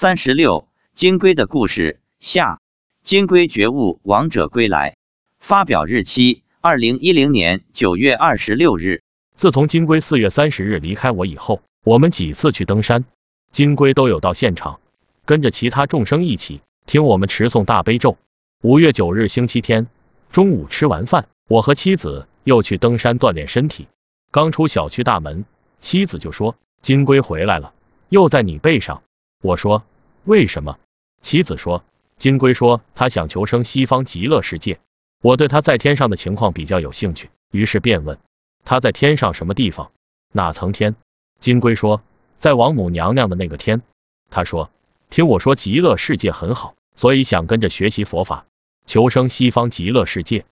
三十六，金龟的故事下。金龟觉悟，王者归来。发表日期：二零一零年九月二十六日。自从金龟四月三十日离开我以后，我们几次去登山，金龟都有到现场，跟着其他众生一起听我们持诵大悲咒。五月九日星期天中午吃完饭，我和妻子又去登山锻炼身体。刚出小区大门，妻子就说：“金龟回来了，又在你背上。”我说：“为什么？”妻子说：“金龟说他想求生西方极乐世界。”我对他在天上的情况比较有兴趣，于是便问：“他在天上什么地方？哪层天？”金龟说：“在王母娘娘的那个天。”他说：“听我说极乐世界很好，所以想跟着学习佛法，求生西方极乐世界。”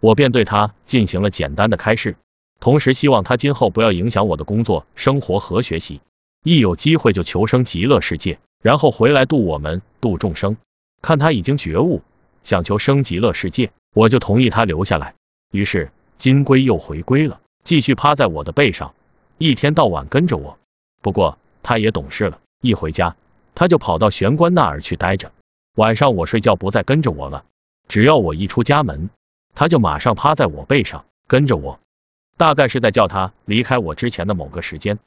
我便对他进行了简单的开示。同时希望他今后不要影响我的工作、生活和学习，一有机会就求生极乐世界，然后回来度我们、度众生。看他已经觉悟，想求生极乐世界，我就同意他留下来。于是金龟又回归了，继续趴在我的背上，一天到晚跟着我。不过他也懂事了，一回家他就跑到玄关那儿去待着。晚上我睡觉不再跟着我了，只要我一出家门，他就马上趴在我背上跟着我。大概是在叫他离开我之前的某个时间，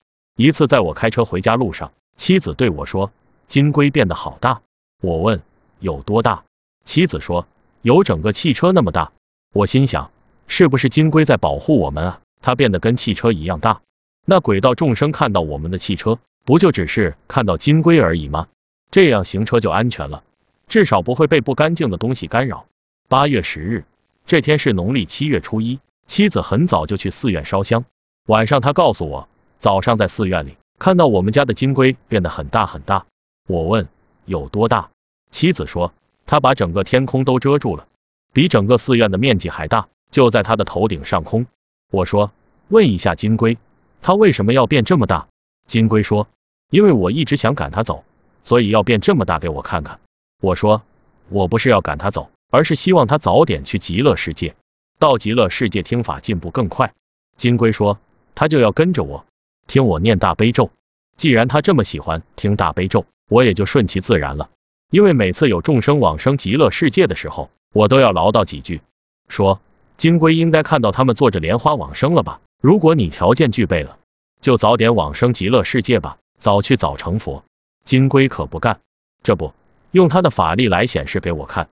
一次在我开车回家路上，妻子对我说：“金龟变得好大。”我问：“有多大？”妻子说：“有整个汽车那么大。”我心想：是不是金龟在保护我们啊？它变得跟汽车一样大。那轨道众生看到我们的汽车，不就只是看到金龟而已吗？这样行车就安全了，至少不会被不干净的东西干扰。八月十日，这天是农历七月初一。妻子很早就去寺院烧香，晚上他告诉我，早上在寺院里看到我们家的金龟变得很大很大。我问有多大，妻子说他把整个天空都遮住了，比整个寺院的面积还大，就在他的头顶上空。我说问一下金龟，他为什么要变这么大？金龟说因为我一直想赶他走，所以要变这么大给我看看。我说我不是要赶他走，而是希望他早点去极乐世界。到极乐世界听法进步更快。金龟说，他就要跟着我，听我念大悲咒。既然他这么喜欢听大悲咒，我也就顺其自然了。因为每次有众生往生极乐世界的时候，我都要唠叨几句，说金龟应该看到他们坐着莲花往生了吧？如果你条件具备了，就早点往生极乐世界吧，早去早成佛。金龟可不干，这不用他的法力来显示给我看。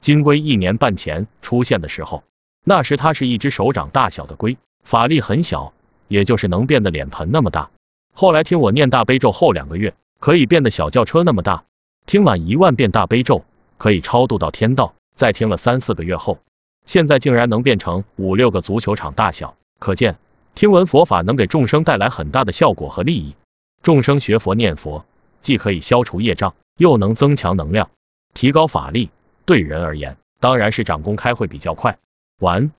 金龟一年半前出现的时候。那时它是一只手掌大小的龟，法力很小，也就是能变得脸盆那么大。后来听我念大悲咒后两个月，可以变得小轿车那么大。听满一万遍大悲咒，可以超度到天道。再听了三四个月后，现在竟然能变成五六个足球场大小。可见听闻佛法能给众生带来很大的效果和利益。众生学佛念佛，既可以消除业障，又能增强能量，提高法力。对人而言，当然是长功开会比较快。完。